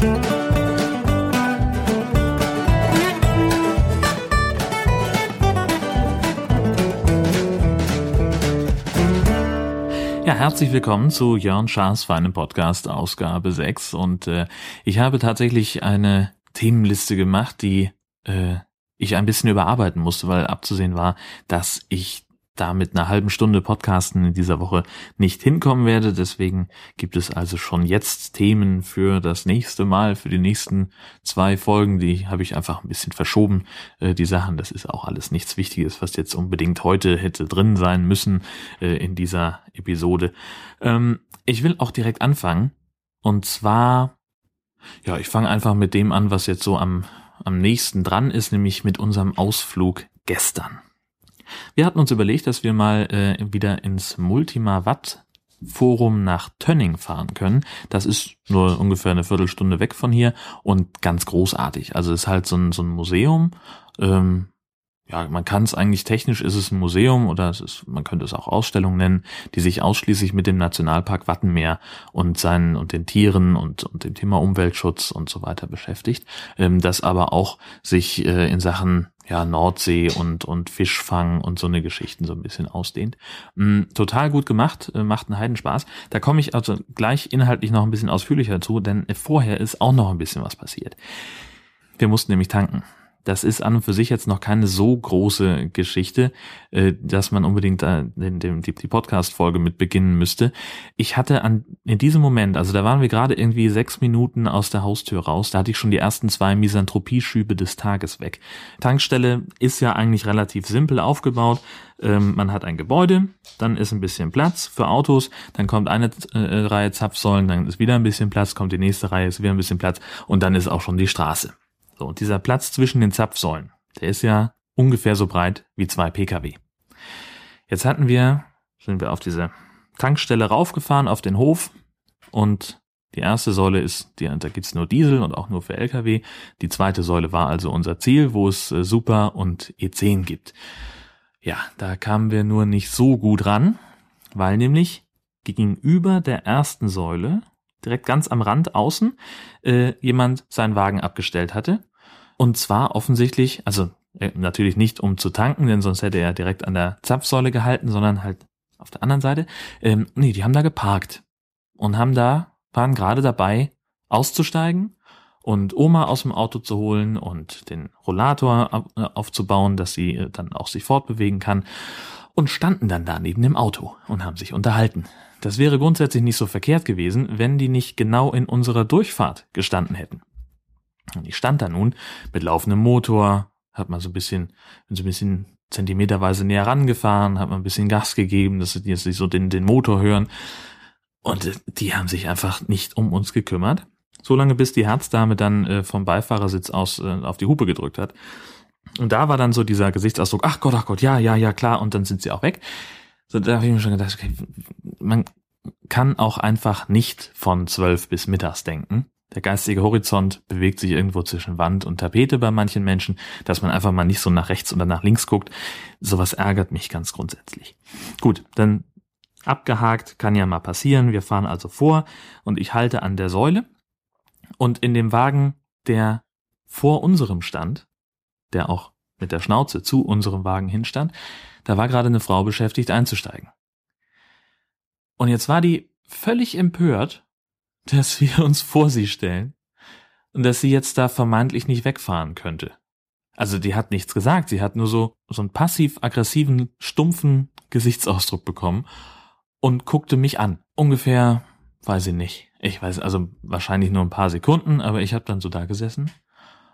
Ja, herzlich willkommen zu Jörn Schaas feinem Podcast, Ausgabe 6. Und äh, ich habe tatsächlich eine Themenliste gemacht, die äh, ich ein bisschen überarbeiten musste, weil abzusehen war, dass ich da mit einer halben Stunde Podcasten in dieser Woche nicht hinkommen werde. Deswegen gibt es also schon jetzt Themen für das nächste Mal, für die nächsten zwei Folgen. Die habe ich einfach ein bisschen verschoben, äh, die Sachen. Das ist auch alles nichts Wichtiges, was jetzt unbedingt heute hätte drin sein müssen äh, in dieser Episode. Ähm, ich will auch direkt anfangen. Und zwar, ja, ich fange einfach mit dem an, was jetzt so am, am nächsten dran ist, nämlich mit unserem Ausflug gestern. Wir hatten uns überlegt, dass wir mal äh, wieder ins Multima Watt Forum nach Tönning fahren können. Das ist nur ungefähr eine Viertelstunde weg von hier und ganz großartig. Also es ist halt so ein, so ein Museum. Ähm, ja, man kann es eigentlich technisch ist es ein Museum oder es ist, man könnte es auch Ausstellung nennen, die sich ausschließlich mit dem Nationalpark Wattenmeer und seinen und den Tieren und, und dem Thema Umweltschutz und so weiter beschäftigt. Ähm, das aber auch sich äh, in Sachen ja, Nordsee und, und Fischfang und so eine Geschichten so ein bisschen ausdehnt. Mm, total gut gemacht, äh, macht einen Heidenspaß. Da komme ich also gleich inhaltlich noch ein bisschen ausführlicher zu, denn vorher ist auch noch ein bisschen was passiert. Wir mussten nämlich tanken das ist an und für sich jetzt noch keine so große Geschichte, äh, dass man unbedingt äh, die Podcast-Folge mit beginnen müsste. Ich hatte an in diesem Moment, also da waren wir gerade irgendwie sechs Minuten aus der Haustür raus, da hatte ich schon die ersten zwei Misanthropie-Schübe des Tages weg. Tankstelle ist ja eigentlich relativ simpel aufgebaut. Ähm, man hat ein Gebäude, dann ist ein bisschen Platz für Autos, dann kommt eine äh, Reihe Zapfsäulen, dann ist wieder ein bisschen Platz, kommt die nächste Reihe, ist wieder ein bisschen Platz und dann ist auch schon die Straße. So, und dieser Platz zwischen den Zapfsäulen, der ist ja ungefähr so breit wie zwei Pkw. Jetzt hatten wir, sind wir auf diese Tankstelle raufgefahren, auf den Hof und die erste Säule ist, die, da gibt's nur Diesel und auch nur für Lkw. Die zweite Säule war also unser Ziel, wo es äh, Super und E10 gibt. Ja, da kamen wir nur nicht so gut ran, weil nämlich gegenüber der ersten Säule, direkt ganz am Rand außen, äh, jemand seinen Wagen abgestellt hatte und zwar offensichtlich, also äh, natürlich nicht um zu tanken, denn sonst hätte er direkt an der Zapfsäule gehalten, sondern halt auf der anderen Seite. Ähm, nee, die haben da geparkt und haben da, waren gerade dabei, auszusteigen und Oma aus dem Auto zu holen und den Rollator äh, aufzubauen, dass sie äh, dann auch sich fortbewegen kann und standen dann da neben dem Auto und haben sich unterhalten. Das wäre grundsätzlich nicht so verkehrt gewesen, wenn die nicht genau in unserer Durchfahrt gestanden hätten. Und ich stand da nun mit laufendem Motor, hat man so ein bisschen, bin so ein bisschen zentimeterweise näher rangefahren, hat man ein bisschen Gas gegeben, dass sie jetzt so den, den Motor hören. Und äh, die haben sich einfach nicht um uns gekümmert. Solange bis die Herzdame dann äh, vom Beifahrersitz aus äh, auf die Hupe gedrückt hat. Und da war dann so dieser Gesichtsausdruck, ach Gott, ach Gott, ja, ja, ja, klar, und dann sind sie auch weg. So, da habe ich mir schon gedacht, okay, man kann auch einfach nicht von zwölf bis mittags denken. Der geistige Horizont bewegt sich irgendwo zwischen Wand und Tapete bei manchen Menschen, dass man einfach mal nicht so nach rechts oder nach links guckt. Sowas ärgert mich ganz grundsätzlich. Gut, dann abgehakt, kann ja mal passieren. Wir fahren also vor und ich halte an der Säule und in dem Wagen, der vor unserem stand, der auch mit der Schnauze zu unserem Wagen hinstand, da war gerade eine Frau beschäftigt einzusteigen. Und jetzt war die völlig empört, dass wir uns vor sie stellen und dass sie jetzt da vermeintlich nicht wegfahren könnte. Also die hat nichts gesagt, sie hat nur so, so einen passiv-aggressiven, stumpfen Gesichtsausdruck bekommen und guckte mich an. Ungefähr, weiß ich nicht. Ich weiß, also wahrscheinlich nur ein paar Sekunden, aber ich habe dann so da gesessen.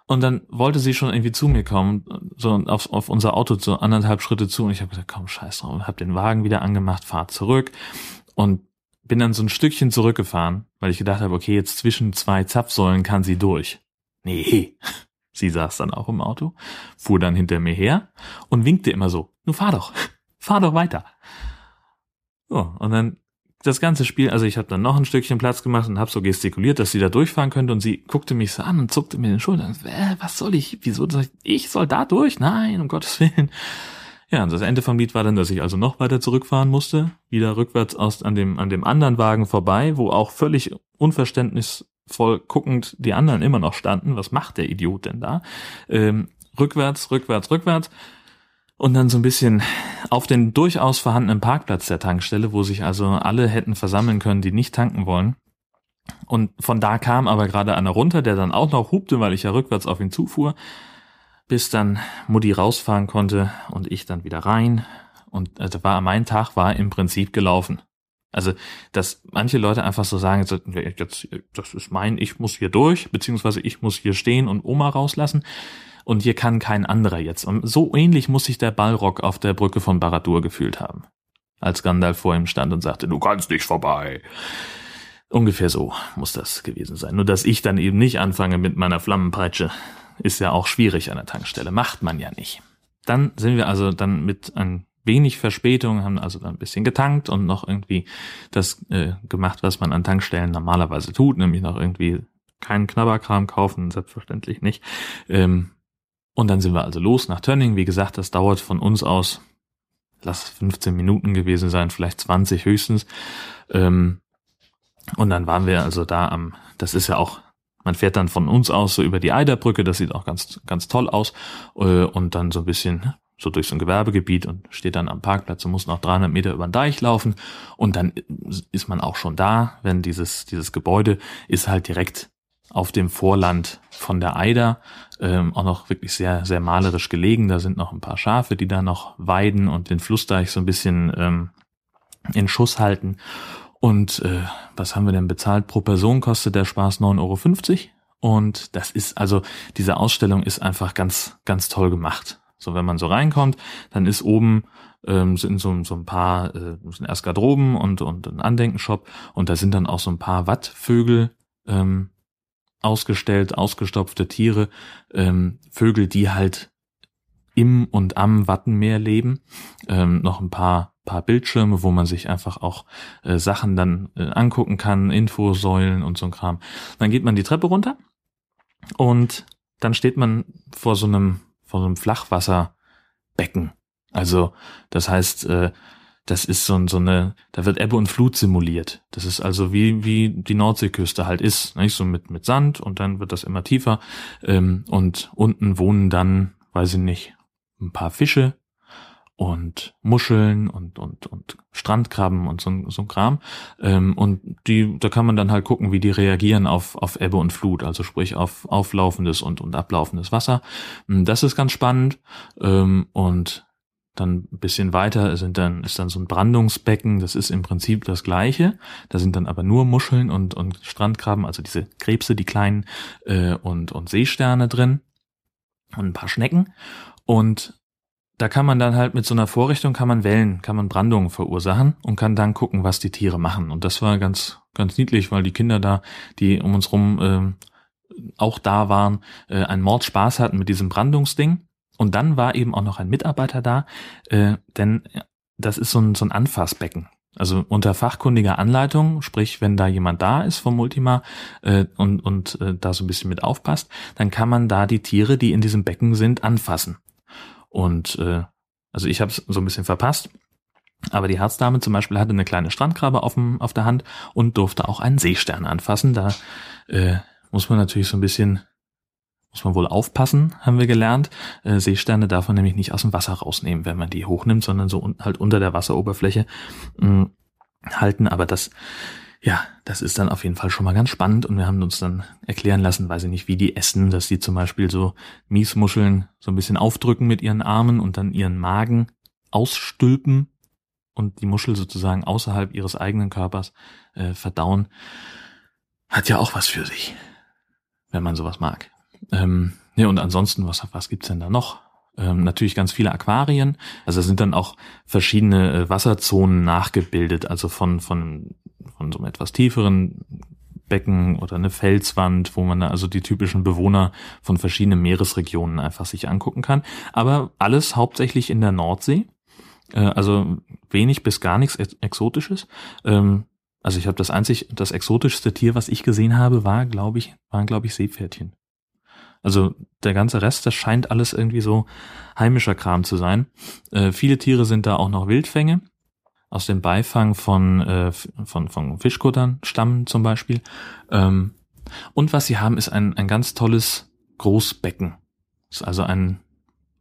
Und dann wollte sie schon irgendwie zu mir kommen, so auf, auf unser Auto so anderthalb Schritte zu und ich habe gesagt, komm, scheiß drauf, hab den Wagen wieder angemacht, fahr zurück und bin dann so ein Stückchen zurückgefahren, weil ich gedacht habe, okay, jetzt zwischen zwei Zapfsäulen kann sie durch. Nee. Sie saß dann auch im Auto, fuhr dann hinter mir her und winkte immer so, nur fahr doch, fahr doch weiter. So, und dann das ganze Spiel, also ich habe dann noch ein Stückchen Platz gemacht und habe so gestikuliert, dass sie da durchfahren könnte und sie guckte mich so an und zuckte mir den Schultern. Äh, was soll ich? Wieso soll ich? Ich soll da durch? Nein, um Gottes Willen. Ja, und das Ende vom Lied war dann, dass ich also noch weiter zurückfahren musste, wieder rückwärts aus an dem an dem anderen Wagen vorbei, wo auch völlig Unverständnis voll guckend die anderen immer noch standen. Was macht der Idiot denn da? Ähm, rückwärts, rückwärts, rückwärts. Und dann so ein bisschen auf den durchaus vorhandenen Parkplatz der Tankstelle, wo sich also alle hätten versammeln können, die nicht tanken wollen. Und von da kam aber gerade einer runter, der dann auch noch hupte, weil ich ja rückwärts auf ihn zufuhr, bis dann Mutti rausfahren konnte und ich dann wieder rein. Und äh, war mein Tag war im Prinzip gelaufen. Also, dass manche Leute einfach so sagen, jetzt, das ist mein, ich muss hier durch, beziehungsweise ich muss hier stehen und Oma rauslassen. Und hier kann kein anderer jetzt. Und so ähnlich muss sich der Ballrock auf der Brücke von Baradur gefühlt haben. Als Gandalf vor ihm stand und sagte, du kannst nicht vorbei. Ungefähr so muss das gewesen sein. Nur dass ich dann eben nicht anfange mit meiner Flammenpeitsche, ist ja auch schwierig an der Tankstelle. Macht man ja nicht. Dann sind wir also dann mit ein wenig Verspätung, haben also dann ein bisschen getankt und noch irgendwie das äh, gemacht, was man an Tankstellen normalerweise tut, nämlich noch irgendwie keinen Knabberkram kaufen, selbstverständlich nicht. Ähm, und dann sind wir also los nach Tönning. Wie gesagt, das dauert von uns aus, lass 15 Minuten gewesen sein, vielleicht 20 höchstens. Ähm, und dann waren wir also da am, das ist ja auch, man fährt dann von uns aus so über die Eiderbrücke, das sieht auch ganz, ganz toll aus. Äh, und dann so ein bisschen so durch so ein Gewerbegebiet und steht dann am Parkplatz und muss noch 300 Meter über den Deich laufen. Und dann ist man auch schon da, wenn dieses, dieses Gebäude ist halt direkt auf dem Vorland von der Eider, ähm, auch noch wirklich sehr, sehr malerisch gelegen. Da sind noch ein paar Schafe, die da noch weiden und den Flussdeich so ein bisschen ähm, in Schuss halten. Und äh, was haben wir denn bezahlt? Pro Person kostet der Spaß 9,50 Euro. Und das ist also, diese Ausstellung ist einfach ganz, ganz toll gemacht. So, wenn man so reinkommt, dann ist oben ähm, sind so, so ein paar, äh, sind erst Garderoben und, und ein Andenkenshop und da sind dann auch so ein paar Wattvögel ähm, ausgestellt, ausgestopfte Tiere, ähm, Vögel, die halt im und am Wattenmeer leben, ähm, noch ein paar paar Bildschirme, wo man sich einfach auch äh, Sachen dann äh, angucken kann, Infosäulen und so ein Kram. Dann geht man die Treppe runter und dann steht man vor so einem vor so einem Flachwasserbecken. Also das heißt, äh, das ist so, so eine, da wird Ebbe und Flut simuliert. Das ist also wie wie die Nordseeküste halt ist, nicht so mit mit Sand und dann wird das immer tiefer ähm, und unten wohnen dann, weiß ich nicht, ein paar Fische, und Muscheln und und und Strandkrabben und so, so ein Kram. Ähm, und die da kann man dann halt gucken wie die reagieren auf auf Ebbe und Flut also sprich auf auflaufendes und und ablaufendes Wasser. Hm, das ist ganz spannend. Ähm, und dann ein bisschen weiter sind dann ist dann so ein Brandungsbecken das ist im Prinzip das gleiche. Da sind dann aber nur Muscheln und und Strandkrabben also diese Krebse die kleinen äh, und und Seesterne drin und ein paar Schnecken. Und da kann man dann halt mit so einer Vorrichtung kann man Wellen, kann man Brandungen verursachen und kann dann gucken, was die Tiere machen. Und das war ganz, ganz niedlich, weil die Kinder da, die um uns rum äh, auch da waren, äh, einen Mordspaß hatten mit diesem Brandungsding. Und dann war eben auch noch ein Mitarbeiter da, äh, denn das ist so ein, so ein Anfassbecken. Also unter fachkundiger Anleitung, sprich, wenn da jemand da ist vom Multima äh, und, und äh, da so ein bisschen mit aufpasst, dann kann man da die Tiere, die in diesem Becken sind, anfassen. Und äh, also ich habe es so ein bisschen verpasst. Aber die Herzdame zum Beispiel hatte eine kleine Strandkrabbe auf, dem, auf der Hand und durfte auch einen Seestern anfassen. Da äh, muss man natürlich so ein bisschen, muss man wohl aufpassen, haben wir gelernt. Äh, Seesterne darf man nämlich nicht aus dem Wasser rausnehmen, wenn man die hochnimmt, sondern so un halt unter der Wasseroberfläche mh, halten. Aber das ja, das ist dann auf jeden Fall schon mal ganz spannend und wir haben uns dann erklären lassen, weiß ich nicht, wie die essen, dass die zum Beispiel so Miesmuscheln so ein bisschen aufdrücken mit ihren Armen und dann ihren Magen ausstülpen und die Muschel sozusagen außerhalb ihres eigenen Körpers äh, verdauen. Hat ja auch was für sich, wenn man sowas mag. Ähm, ja, und ansonsten, was, was gibt's denn da noch? Ähm, natürlich ganz viele Aquarien. Also sind dann auch verschiedene äh, Wasserzonen nachgebildet, also von, von, von so einem etwas tieferen Becken oder eine Felswand, wo man da also die typischen Bewohner von verschiedenen Meeresregionen einfach sich angucken kann. Aber alles hauptsächlich in der Nordsee. Äh, also wenig bis gar nichts Exotisches. Ähm, also ich habe das einzig, das exotischste Tier, was ich gesehen habe, war, glaube ich, waren, glaube ich, Seepferdchen. Also der ganze Rest, das scheint alles irgendwie so heimischer Kram zu sein. Äh, viele Tiere sind da auch noch Wildfänge aus dem Beifang von, äh, von, von Fischkuttern stammen zum Beispiel. Ähm, Und was sie haben, ist ein, ein ganz tolles Großbecken. Ist also ein,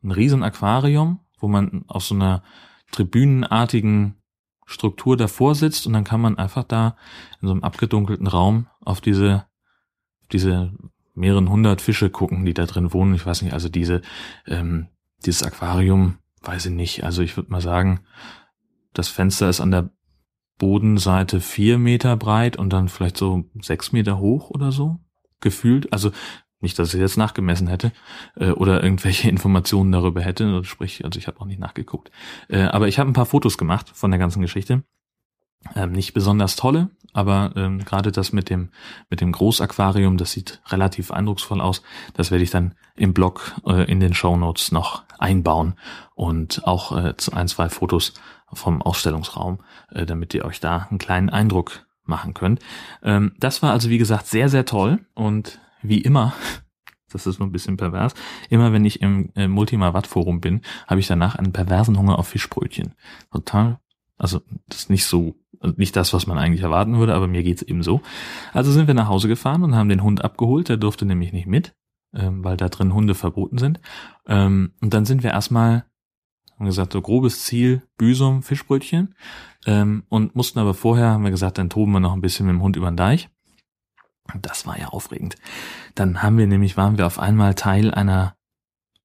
ein riesen Aquarium, wo man auf so einer tribünenartigen Struktur davor sitzt und dann kann man einfach da in so einem abgedunkelten Raum auf diese, diese mehreren hundert Fische gucken, die da drin wohnen. Ich weiß nicht, also diese, ähm, dieses Aquarium, weiß ich nicht. Also ich würde mal sagen, das Fenster ist an der Bodenseite vier Meter breit und dann vielleicht so sechs Meter hoch oder so gefühlt. Also nicht, dass ich jetzt nachgemessen hätte äh, oder irgendwelche Informationen darüber hätte. Sprich, also ich habe auch nicht nachgeguckt. Äh, aber ich habe ein paar Fotos gemacht von der ganzen Geschichte. Ähm, nicht besonders tolle, aber ähm, gerade das mit dem mit dem Großaquarium, das sieht relativ eindrucksvoll aus. Das werde ich dann im Blog äh, in den Show Notes noch einbauen und auch äh, ein zwei Fotos vom Ausstellungsraum, äh, damit ihr euch da einen kleinen Eindruck machen könnt. Ähm, das war also wie gesagt sehr sehr toll und wie immer das ist nur ein bisschen pervers. Immer wenn ich im äh, Multima Watt Forum bin, habe ich danach einen perversen Hunger auf Fischbrötchen. Total. Also das ist nicht so nicht das, was man eigentlich erwarten würde, aber mir geht's eben so. Also sind wir nach Hause gefahren und haben den Hund abgeholt, der durfte nämlich nicht mit, ähm, weil da drin Hunde verboten sind. Ähm, und dann sind wir erstmal, haben gesagt, so grobes Ziel, Büsum, Fischbrötchen. Ähm, und mussten aber vorher, haben wir gesagt, dann toben wir noch ein bisschen mit dem Hund über den Deich. Das war ja aufregend. Dann haben wir nämlich, waren wir auf einmal Teil einer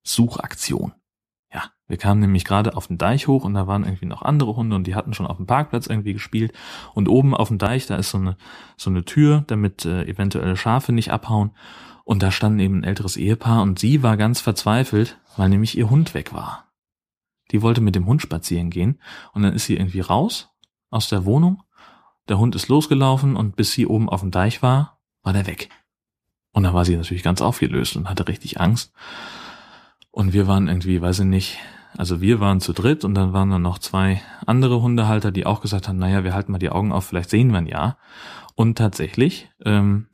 Suchaktion. Wir kamen nämlich gerade auf den Deich hoch und da waren irgendwie noch andere Hunde und die hatten schon auf dem Parkplatz irgendwie gespielt. Und oben auf dem Deich, da ist so eine, so eine Tür, damit äh, eventuelle Schafe nicht abhauen. Und da stand eben ein älteres Ehepaar und sie war ganz verzweifelt, weil nämlich ihr Hund weg war. Die wollte mit dem Hund spazieren gehen und dann ist sie irgendwie raus aus der Wohnung. Der Hund ist losgelaufen und bis sie oben auf dem Deich war, war der weg. Und da war sie natürlich ganz aufgelöst und hatte richtig Angst. Und wir waren irgendwie, weiß ich nicht, also wir waren zu dritt und dann waren dann noch zwei andere Hundehalter, die auch gesagt haben, naja, wir halten mal die Augen auf, vielleicht sehen wir ein ja. Und tatsächlich, ähm,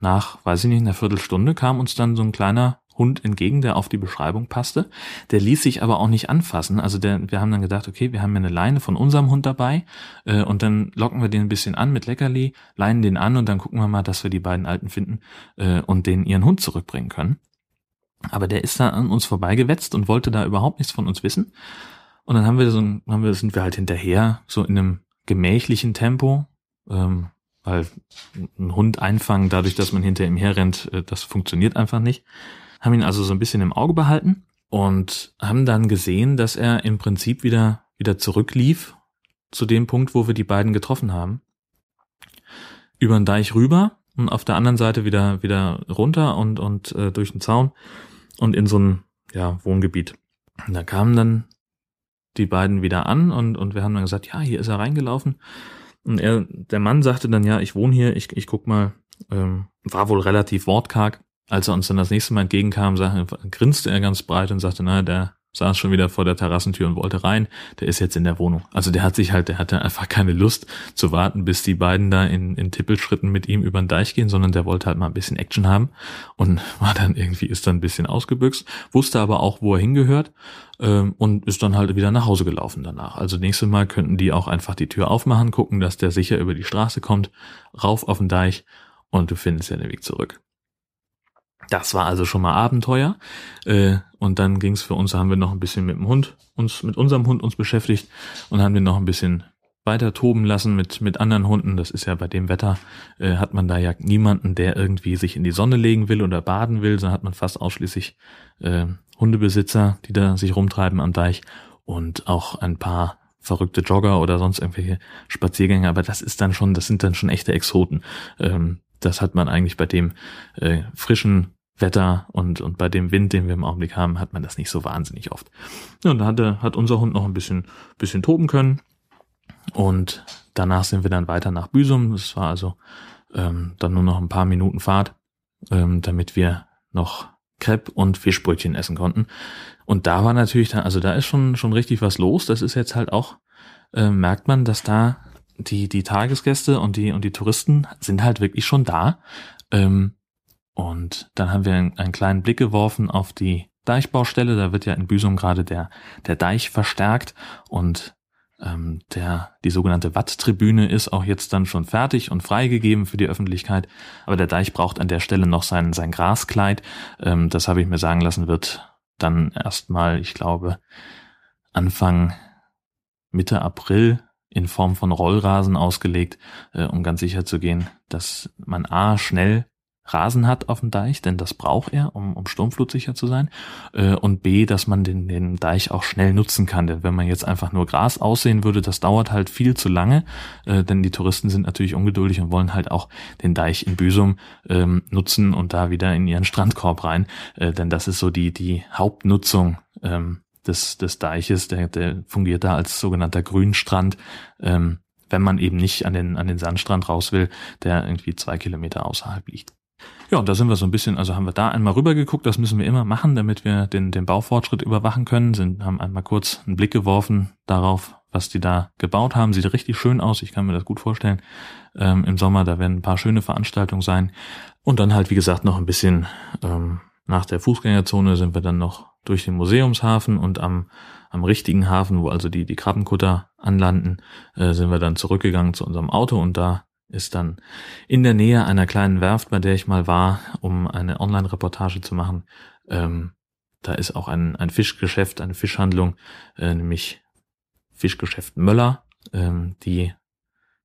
nach, weiß ich nicht, einer Viertelstunde kam uns dann so ein kleiner Hund entgegen, der auf die Beschreibung passte. Der ließ sich aber auch nicht anfassen. Also der, wir haben dann gedacht, okay, wir haben ja eine Leine von unserem Hund dabei äh, und dann locken wir den ein bisschen an mit Leckerli, leinen den an und dann gucken wir mal, dass wir die beiden Alten finden äh, und denen ihren Hund zurückbringen können. Aber der ist da an uns vorbeigewetzt und wollte da überhaupt nichts von uns wissen. Und dann haben wir so, haben wir, sind wir halt hinterher, so in einem gemächlichen Tempo, ähm, weil ein Hund einfangen, dadurch, dass man hinter ihm herrennt, äh, das funktioniert einfach nicht. Haben ihn also so ein bisschen im Auge behalten und haben dann gesehen, dass er im Prinzip wieder, wieder zurücklief zu dem Punkt, wo wir die beiden getroffen haben. Über den Deich rüber und auf der anderen Seite wieder, wieder runter und, und äh, durch den Zaun und in so ein ja, Wohngebiet. Und da kamen dann die beiden wieder an und, und wir haben dann gesagt, ja, hier ist er reingelaufen. Und er, der Mann sagte dann, ja, ich wohne hier, ich, ich guck mal, ähm, war wohl relativ wortkarg. Als er uns dann das nächste Mal entgegenkam, sag, grinste er ganz breit und sagte, na, der saß schon wieder vor der Terrassentür und wollte rein. Der ist jetzt in der Wohnung. Also der hat sich halt, der hatte einfach keine Lust zu warten, bis die beiden da in, in Tippelschritten mit ihm über den Deich gehen, sondern der wollte halt mal ein bisschen Action haben und war dann irgendwie, ist dann ein bisschen ausgebüxt, wusste aber auch, wo er hingehört ähm, und ist dann halt wieder nach Hause gelaufen danach. Also nächstes Mal könnten die auch einfach die Tür aufmachen, gucken, dass der sicher über die Straße kommt, rauf auf den Deich und du findest ja den Weg zurück. Das war also schon mal Abenteuer. Äh, und dann ging's für uns, haben wir noch ein bisschen mit dem Hund, uns mit unserem Hund uns beschäftigt und haben den noch ein bisschen weiter toben lassen mit, mit anderen Hunden. Das ist ja bei dem Wetter, äh, hat man da ja niemanden, der irgendwie sich in die Sonne legen will oder baden will, sondern hat man fast ausschließlich äh, Hundebesitzer, die da sich rumtreiben am Deich und auch ein paar verrückte Jogger oder sonst irgendwelche Spaziergänger. Aber das ist dann schon, das sind dann schon echte Exoten. Ähm, das hat man eigentlich bei dem äh, frischen Wetter und, und bei dem Wind, den wir im Augenblick haben, hat man das nicht so wahnsinnig oft. Und da hat, hat unser Hund noch ein bisschen, bisschen toben können. Und danach sind wir dann weiter nach Büsum. Das war also ähm, dann nur noch ein paar Minuten Fahrt, ähm, damit wir noch Crepe und Fischbrötchen essen konnten. Und da war natürlich dann, also da ist schon, schon richtig was los. Das ist jetzt halt auch, äh, merkt man, dass da die, die Tagesgäste und die, und die Touristen sind halt wirklich schon da. Ähm, und dann haben wir einen, einen kleinen Blick geworfen auf die Deichbaustelle. Da wird ja in Büsum gerade der, der Deich verstärkt und Ähm, der, die sogenannte Watttribüne ist auch jetzt dann schon fertig und freigegeben für die Öffentlichkeit. Aber der Deich braucht an der Stelle noch sein, sein Graskleid. Ähm, das habe ich mir sagen lassen, wird dann erstmal, ich glaube, Anfang Mitte April in Form von Rollrasen ausgelegt, äh, um ganz sicher zu gehen, dass man A schnell Rasen hat auf dem Deich, denn das braucht er, um, um sturmflutsicher zu sein. Äh, und B, dass man den, den Deich auch schnell nutzen kann. Denn wenn man jetzt einfach nur Gras aussehen würde, das dauert halt viel zu lange. Äh, denn die Touristen sind natürlich ungeduldig und wollen halt auch den Deich in Büsum ähm, nutzen und da wieder in ihren Strandkorb rein. Äh, denn das ist so die, die Hauptnutzung ähm, des, des Deiches. Der, der fungiert da als sogenannter Grünstrand. Ähm, wenn man eben nicht an den, an den Sandstrand raus will, der irgendwie zwei Kilometer außerhalb liegt. Ja, und da sind wir so ein bisschen, also haben wir da einmal rübergeguckt, das müssen wir immer machen, damit wir den, den Baufortschritt überwachen können, sind, haben einmal kurz einen Blick geworfen darauf, was die da gebaut haben. Sieht richtig schön aus, ich kann mir das gut vorstellen. Ähm, Im Sommer, da werden ein paar schöne Veranstaltungen sein. Und dann halt, wie gesagt, noch ein bisschen ähm, nach der Fußgängerzone sind wir dann noch durch den Museumshafen und am, am richtigen Hafen, wo also die, die Krabbenkutter anlanden, äh, sind wir dann zurückgegangen zu unserem Auto und da ist dann in der Nähe einer kleinen Werft, bei der ich mal war, um eine Online-Reportage zu machen. Ähm, da ist auch ein, ein Fischgeschäft, eine Fischhandlung, äh, nämlich Fischgeschäft Möller, ähm, die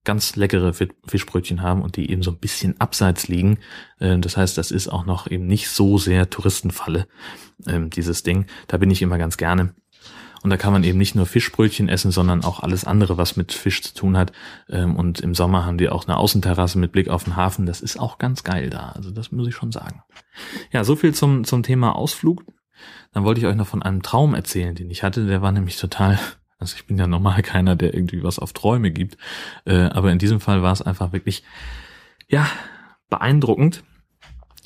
ganz leckere Fischbrötchen haben und die eben so ein bisschen abseits liegen. Äh, das heißt, das ist auch noch eben nicht so sehr Touristenfalle, ähm, dieses Ding. Da bin ich immer ganz gerne. Und da kann man eben nicht nur Fischbrötchen essen, sondern auch alles andere, was mit Fisch zu tun hat. Ähm, und im Sommer haben die auch eine Außenterrasse mit Blick auf den Hafen. Das ist auch ganz geil da. Also das muss ich schon sagen. Ja, so viel zum, zum Thema Ausflug. Dann wollte ich euch noch von einem Traum erzählen, den ich hatte. Der war nämlich total, also ich bin ja normal keiner, der irgendwie was auf Träume gibt. Äh, aber in diesem Fall war es einfach wirklich, ja, beeindruckend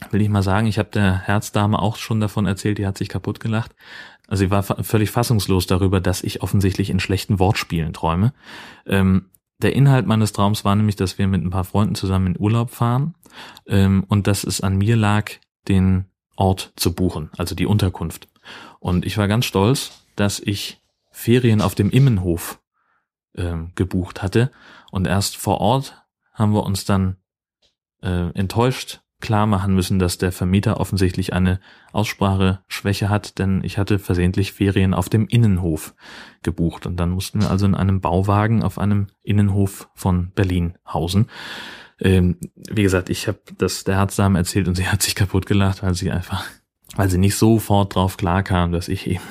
will ich mal sagen, ich habe der Herzdame auch schon davon erzählt, die hat sich kaputt gelacht. Also sie war völlig fassungslos darüber, dass ich offensichtlich in schlechten Wortspielen träume. Ähm, der Inhalt meines Traums war nämlich, dass wir mit ein paar Freunden zusammen in Urlaub fahren ähm, und dass es an mir lag, den Ort zu buchen, also die Unterkunft. Und ich war ganz stolz, dass ich Ferien auf dem Immenhof ähm, gebucht hatte. Und erst vor Ort haben wir uns dann äh, enttäuscht klar machen müssen, dass der Vermieter offensichtlich eine Ausspracheschwäche hat, denn ich hatte versehentlich Ferien auf dem Innenhof gebucht und dann mussten wir also in einem Bauwagen auf einem Innenhof von Berlin hausen. Ähm, wie gesagt, ich habe das der Herzdame erzählt und sie hat sich kaputt gelacht, weil sie einfach, weil sie nicht sofort drauf klarkam, dass ich eben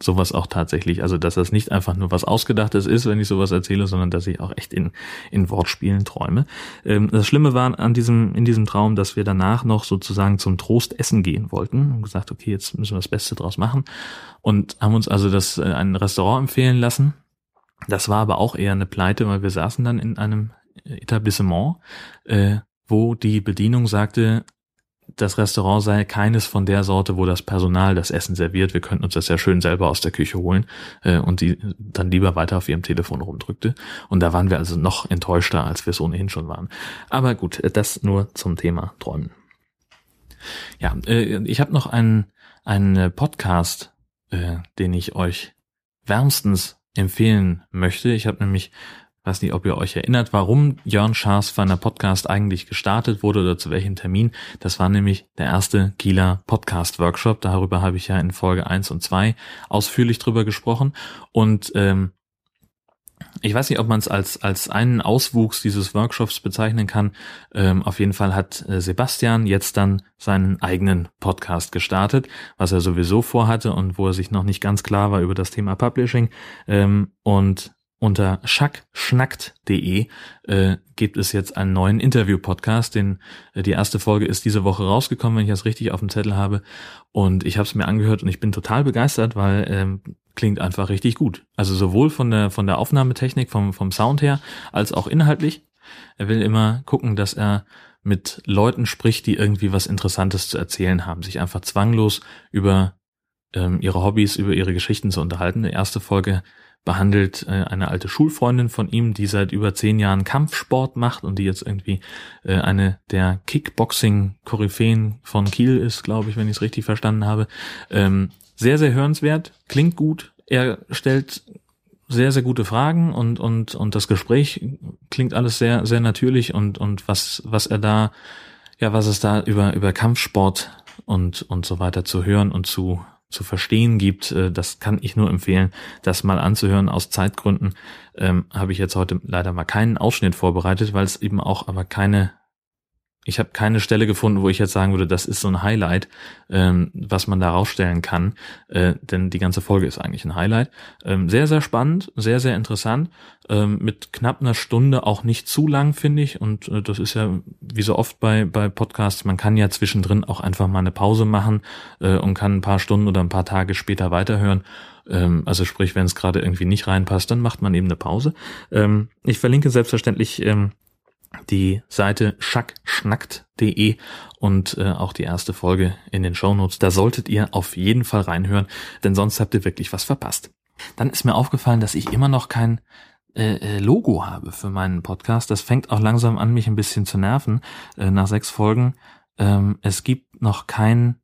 sowas auch tatsächlich, also dass das nicht einfach nur was Ausgedachtes ist, wenn ich sowas erzähle, sondern dass ich auch echt in, in Wortspielen träume. Ähm, das Schlimme war an diesem, in diesem Traum, dass wir danach noch sozusagen zum Trost essen gehen wollten und gesagt, okay, jetzt müssen wir das Beste draus machen und haben uns also das, äh, ein Restaurant empfehlen lassen. Das war aber auch eher eine Pleite, weil wir saßen dann in einem Etablissement, äh, wo die Bedienung sagte, das Restaurant sei keines von der Sorte, wo das Personal das Essen serviert. Wir könnten uns das ja schön selber aus der Küche holen äh, und die dann lieber weiter auf ihrem Telefon rumdrückte. Und da waren wir also noch enttäuschter, als wir es ohnehin schon waren. Aber gut, äh, das nur zum Thema Träumen. Ja, äh, ich habe noch einen, einen Podcast, äh, den ich euch wärmstens empfehlen möchte. Ich habe nämlich weiß nicht, ob ihr euch erinnert, warum Jörn Schaas einer Podcast eigentlich gestartet wurde oder zu welchem Termin. Das war nämlich der erste Kieler Podcast Workshop. Darüber habe ich ja in Folge 1 und 2 ausführlich drüber gesprochen. Und ähm, ich weiß nicht, ob man es als, als einen Auswuchs dieses Workshops bezeichnen kann. Ähm, auf jeden Fall hat äh, Sebastian jetzt dann seinen eigenen Podcast gestartet, was er sowieso vorhatte und wo er sich noch nicht ganz klar war über das Thema Publishing. Ähm, und unter schackschnackt.de äh, gibt es jetzt einen neuen Interview-Podcast. Den äh, die erste Folge ist diese Woche rausgekommen, wenn ich das richtig auf dem Zettel habe. Und ich habe es mir angehört und ich bin total begeistert, weil ähm, klingt einfach richtig gut. Also sowohl von der von der Aufnahmetechnik, vom vom Sound her, als auch inhaltlich. Er will immer gucken, dass er mit Leuten spricht, die irgendwie was Interessantes zu erzählen haben, sich einfach zwanglos über ähm, ihre Hobbys, über ihre Geschichten zu unterhalten. Die erste Folge behandelt äh, eine alte Schulfreundin von ihm, die seit über zehn Jahren Kampfsport macht und die jetzt irgendwie äh, eine der Kickboxing-Koryphäen von Kiel ist, glaube ich, wenn ich es richtig verstanden habe. Ähm, sehr, sehr hörenswert, klingt gut. Er stellt sehr, sehr gute Fragen und, und, und das Gespräch klingt alles sehr, sehr natürlich und, und was, was er da, ja, was es da über, über Kampfsport und, und so weiter zu hören und zu, zu verstehen gibt, äh, das kann ich nur empfehlen, das mal anzuhören. Aus Zeitgründen ähm, habe ich jetzt heute leider mal keinen Ausschnitt vorbereitet, weil es eben auch aber keine ich habe keine Stelle gefunden, wo ich jetzt sagen würde, das ist so ein Highlight, ähm, was man da rausstellen kann, äh, denn die ganze Folge ist eigentlich ein Highlight. Ähm, sehr, sehr spannend, sehr, sehr interessant, ähm, mit knapp einer Stunde auch nicht zu lang, finde ich. Und äh, das ist ja wie so oft bei, bei Podcasts, man kann ja zwischendrin auch einfach mal eine Pause machen äh, und kann ein paar Stunden oder ein paar Tage später weiterhören. Ähm, also sprich, wenn es gerade irgendwie nicht reinpasst, dann macht man eben eine Pause. Ähm, ich verlinke selbstverständlich ähm, die Seite schackschnackt.de und äh, auch die erste Folge in den Shownotes. Da solltet ihr auf jeden Fall reinhören, denn sonst habt ihr wirklich was verpasst. Dann ist mir aufgefallen, dass ich immer noch kein äh, äh Logo habe für meinen Podcast. Das fängt auch langsam an, mich ein bisschen zu nerven äh, nach sechs Folgen. Ähm, es gibt noch kein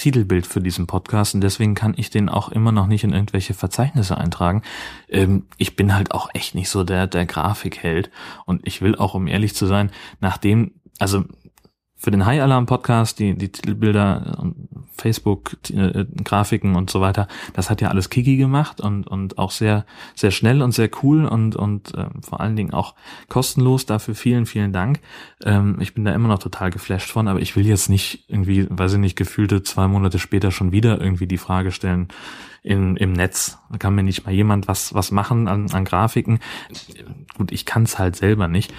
Titelbild für diesen Podcast und deswegen kann ich den auch immer noch nicht in irgendwelche Verzeichnisse eintragen. Ähm, ich bin halt auch echt nicht so der, der Grafikheld und ich will auch, um ehrlich zu sein, nachdem, also für den High Alarm Podcast, die, die Titelbilder und Facebook, die, äh, Grafiken und so weiter, das hat ja alles Kiki gemacht und, und auch sehr, sehr schnell und sehr cool und, und äh, vor allen Dingen auch kostenlos. Dafür vielen, vielen Dank. Ähm, ich bin da immer noch total geflasht von, aber ich will jetzt nicht irgendwie, weiß ich nicht, gefühlte zwei Monate später schon wieder irgendwie die Frage stellen, in, im Netz. Da kann mir nicht mal jemand was, was machen an, an Grafiken. Gut, ich kann es halt selber nicht.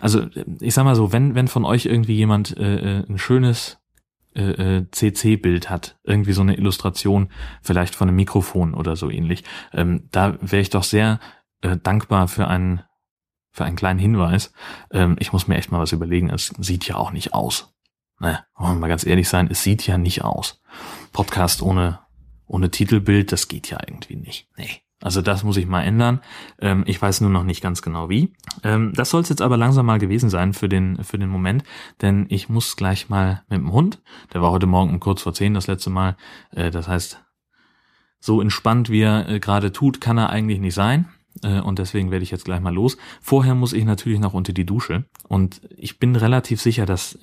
Also ich sag mal so, wenn, wenn von euch irgendwie jemand äh, äh ein schönes äh, CC-Bild äh, hat, irgendwie so eine Illustration, vielleicht von einem Mikrofon oder so ähnlich, ähm, da wäre ich doch sehr äh, dankbar für einen für einen kleinen Hinweis. Ähm, ich muss mir echt mal was überlegen. Es sieht ja auch nicht aus. Ne, wollen wir mal ganz ehrlich sein, es sieht ja nicht aus. Podcast ohne ohne Titelbild, das geht ja irgendwie nicht. Nee. Also das muss ich mal ändern. Ähm, ich weiß nur noch nicht ganz genau wie. Ähm, das soll es jetzt aber langsam mal gewesen sein für den, für den Moment, denn ich muss gleich mal mit dem Hund, der war heute Morgen um kurz vor zehn das letzte Mal, äh, das heißt, so entspannt wie er äh, gerade tut, kann er eigentlich nicht sein. Äh, und deswegen werde ich jetzt gleich mal los. Vorher muss ich natürlich noch unter die Dusche. Und ich bin relativ sicher, dass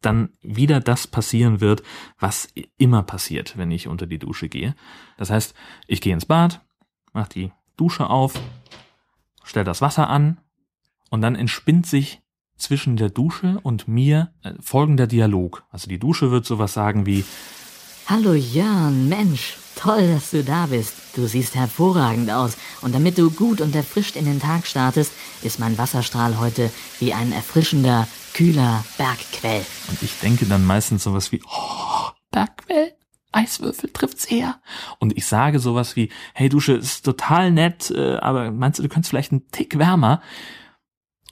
dann wieder das passieren wird, was immer passiert, wenn ich unter die Dusche gehe. Das heißt, ich gehe ins Bad, mache die Dusche auf, stell das Wasser an und dann entspinnt sich zwischen der Dusche und mir äh, folgender Dialog. Also die Dusche wird sowas sagen wie Hallo Jörn, Mensch, toll, dass du da bist. Du siehst hervorragend aus. Und damit du gut und erfrischt in den Tag startest, ist mein Wasserstrahl heute wie ein erfrischender, kühler Bergquell. Und ich denke dann meistens sowas wie, oh, Bergquell? Eiswürfel trifft's eher. Und ich sage sowas wie, hey Dusche, ist total nett, äh, aber meinst du, du könntest vielleicht einen Tick wärmer?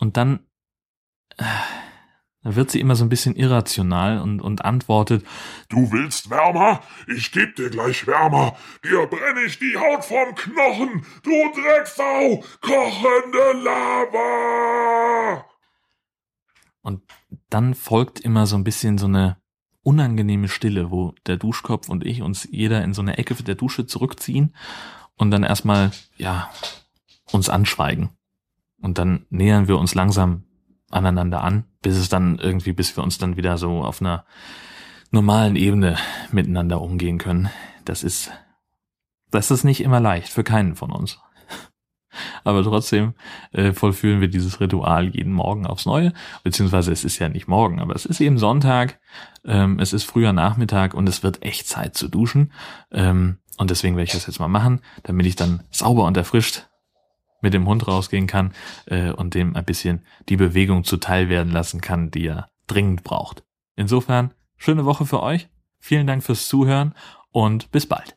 Und dann, äh, da wird sie immer so ein bisschen irrational und, und antwortet, Du willst wärmer? Ich geb dir gleich wärmer. Dir brenne ich die Haut vom Knochen, du Drecksau, kochende Lava! Und dann folgt immer so ein bisschen so eine unangenehme Stille, wo der Duschkopf und ich uns jeder in so eine Ecke der Dusche zurückziehen und dann erstmal, ja, uns anschweigen. Und dann nähern wir uns langsam aneinander an, bis es dann irgendwie, bis wir uns dann wieder so auf einer normalen Ebene miteinander umgehen können. Das ist, das ist nicht immer leicht für keinen von uns. Aber trotzdem äh, vollführen wir dieses Ritual jeden Morgen aufs Neue. Beziehungsweise es ist ja nicht morgen, aber es ist eben Sonntag, ähm, es ist früher Nachmittag und es wird echt Zeit zu duschen. Ähm, und deswegen werde ich das jetzt mal machen, damit ich dann sauber und erfrischt mit dem Hund rausgehen kann äh, und dem ein bisschen die Bewegung zuteil werden lassen kann, die er dringend braucht. Insofern, schöne Woche für euch. Vielen Dank fürs Zuhören und bis bald.